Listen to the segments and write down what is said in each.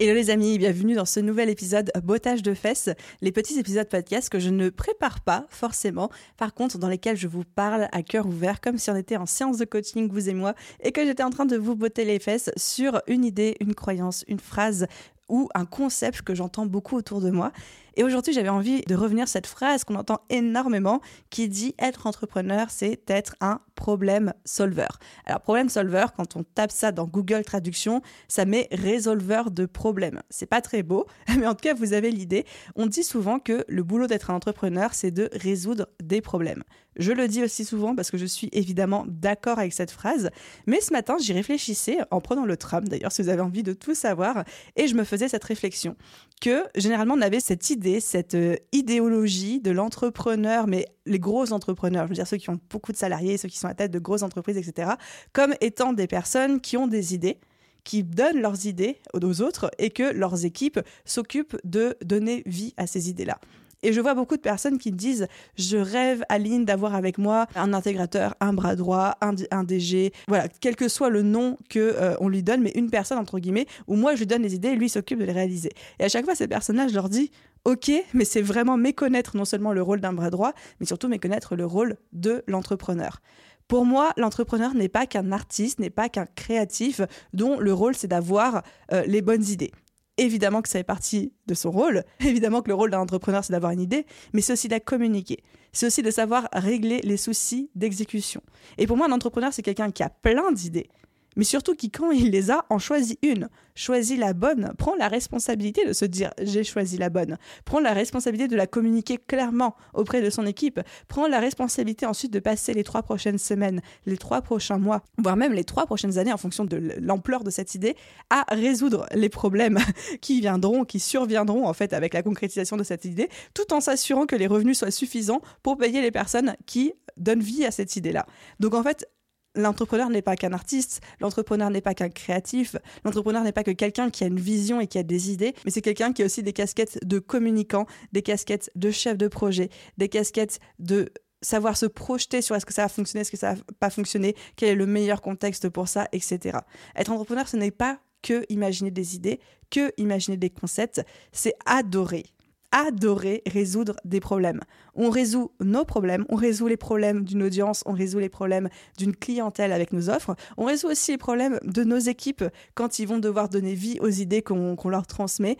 Hello les amis, bienvenue dans ce nouvel épisode Bottage de fesses, les petits épisodes podcast que je ne prépare pas forcément, par contre dans lesquels je vous parle à cœur ouvert comme si on était en séance de coaching vous et moi et que j'étais en train de vous botter les fesses sur une idée, une croyance, une phrase ou un concept que j'entends beaucoup autour de moi. Et aujourd'hui, j'avais envie de revenir sur cette phrase qu'on entend énormément qui dit être entrepreneur, c'est être un problème solver. Alors, problème solver, quand on tape ça dans Google Traduction, ça met résolveur de problèmes. C'est pas très beau, mais en tout cas, vous avez l'idée. On dit souvent que le boulot d'être un entrepreneur, c'est de résoudre des problèmes. Je le dis aussi souvent parce que je suis évidemment d'accord avec cette phrase, mais ce matin, j'y réfléchissais en prenant le tram, d'ailleurs, si vous avez envie de tout savoir, et je me faisais cette réflexion que généralement on avait cette idée, cette euh, idéologie de l'entrepreneur, mais les gros entrepreneurs, je veux dire ceux qui ont beaucoup de salariés, ceux qui sont à tête de grosses entreprises, etc., comme étant des personnes qui ont des idées qui donnent leurs idées aux autres et que leurs équipes s'occupent de donner vie à ces idées-là. Et je vois beaucoup de personnes qui disent Je rêve, Aline, d'avoir avec moi un intégrateur, un bras droit, un, un DG, voilà, quel que soit le nom que euh, on lui donne, mais une personne, entre guillemets, où moi je lui donne les idées et lui s'occupe de les réaliser. Et à chaque fois, ces personnes-là, je leur dis Ok, mais c'est vraiment méconnaître non seulement le rôle d'un bras droit, mais surtout méconnaître le rôle de l'entrepreneur. Pour moi, l'entrepreneur n'est pas qu'un artiste, n'est pas qu'un créatif dont le rôle c'est d'avoir euh, les bonnes idées évidemment que ça fait partie de son rôle. Évidemment que le rôle d'un entrepreneur, c'est d'avoir une idée, mais c'est aussi de la communiquer. C'est aussi de savoir régler les soucis d'exécution. Et pour moi, un entrepreneur, c'est quelqu'un qui a plein d'idées, mais surtout qui, quand il les a, en choisit une, choisit la bonne, prend la responsabilité de se dire j'ai choisi la bonne, prend la responsabilité de la communiquer clairement auprès de son équipe, prend la responsabilité ensuite de passer les trois prochaines semaines, les trois prochains mois, voire même les trois prochaines années en fonction de l'ampleur de cette idée, à résoudre les problèmes qui viendront, qui surviendront en fait avec la concrétisation de cette idée, tout en s'assurant que les revenus soient suffisants pour payer les personnes qui donnent vie à cette idée-là. Donc en fait, l'entrepreneur n'est pas qu'un artiste, l'entrepreneur n'est pas qu'un créatif, l'entrepreneur n'est pas que quelqu'un qui a une vision et qui a des idées, mais c'est quelqu'un qui a aussi des casquettes de communicant, des casquettes de chef de projet, des casquettes de savoir se projeter sur est-ce que ça va fonctionner, est-ce que ça va pas fonctionner, quel est le meilleur contexte pour ça, etc. Être entrepreneur, ce n'est pas que imaginer des idées, que imaginer des concepts, c'est adorer adorer résoudre des problèmes. On résout nos problèmes, on résout les problèmes d'une audience, on résout les problèmes d'une clientèle avec nos offres, on résout aussi les problèmes de nos équipes quand ils vont devoir donner vie aux idées qu'on leur transmet.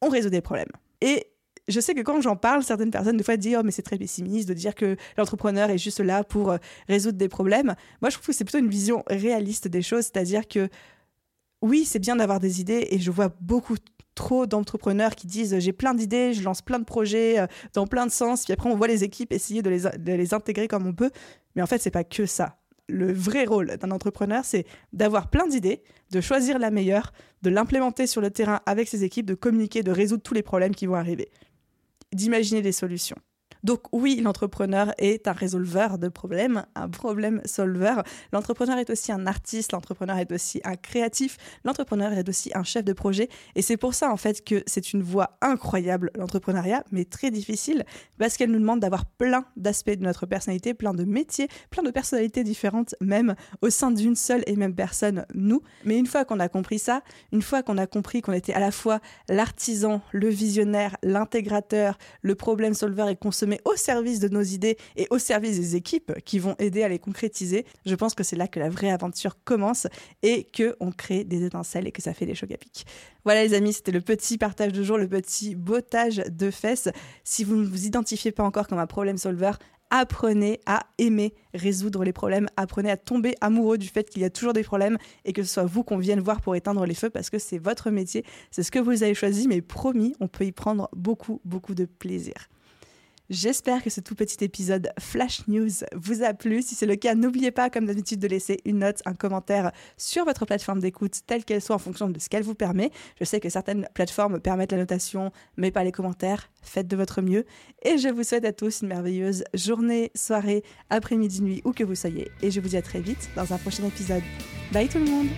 On résout des problèmes. Et je sais que quand j'en parle, certaines personnes des fois disent oh mais c'est très pessimiste de dire que l'entrepreneur est juste là pour euh, résoudre des problèmes. Moi je trouve que c'est plutôt une vision réaliste des choses, c'est-à-dire que oui c'est bien d'avoir des idées et je vois beaucoup trop d'entrepreneurs qui disent j'ai plein d'idées, je lance plein de projets euh, dans plein de sens, puis après on voit les équipes essayer de les, intégrer comme on peut. Mais en fait, c'est pas que ça. Le vrai rôle d'un entrepreneur, c'est d'avoir plein d'idées, de choisir la meilleure, de l'implémenter sur le terrain avec ses équipes, de communiquer, de résoudre tous les problèmes qui vont arriver, d'imaginer des solutions. Donc oui, l'entrepreneur est un résolveur de problèmes, un problème solver. L'entrepreneur est aussi un artiste, l'entrepreneur est aussi un créatif, l'entrepreneur est aussi un chef de projet. Et c'est pour ça en fait que c'est une voie incroyable, l'entrepreneuriat, mais très difficile, parce qu'elle nous demande d'avoir plein d'aspects de notre personnalité, plein de métiers, plein de personnalités différentes même au sein d'une seule et même personne, nous. Mais une fois qu'on a compris ça, une fois qu'on a compris qu'on était à la fois l'artisan, le visionnaire, l'intégrateur, le problème solver et consommateur, au service de nos idées et au service des équipes qui vont aider à les concrétiser, je pense que c'est là que la vraie aventure commence et que on crée des étincelles et que ça fait des chocs à pic. Voilà les amis, c'était le petit partage de jour, le petit bottage de fesses. Si vous ne vous identifiez pas encore comme un problème solver, apprenez à aimer résoudre les problèmes, apprenez à tomber amoureux du fait qu'il y a toujours des problèmes et que ce soit vous qu'on vienne voir pour éteindre les feux parce que c'est votre métier, c'est ce que vous avez choisi, mais promis, on peut y prendre beaucoup, beaucoup de plaisir. J'espère que ce tout petit épisode Flash News vous a plu. Si c'est le cas, n'oubliez pas, comme d'habitude, de laisser une note, un commentaire sur votre plateforme d'écoute, telle qu'elle soit en fonction de ce qu'elle vous permet. Je sais que certaines plateformes permettent la notation, mais pas les commentaires. Faites de votre mieux. Et je vous souhaite à tous une merveilleuse journée, soirée, après-midi, nuit, où que vous soyez. Et je vous dis à très vite dans un prochain épisode. Bye tout le monde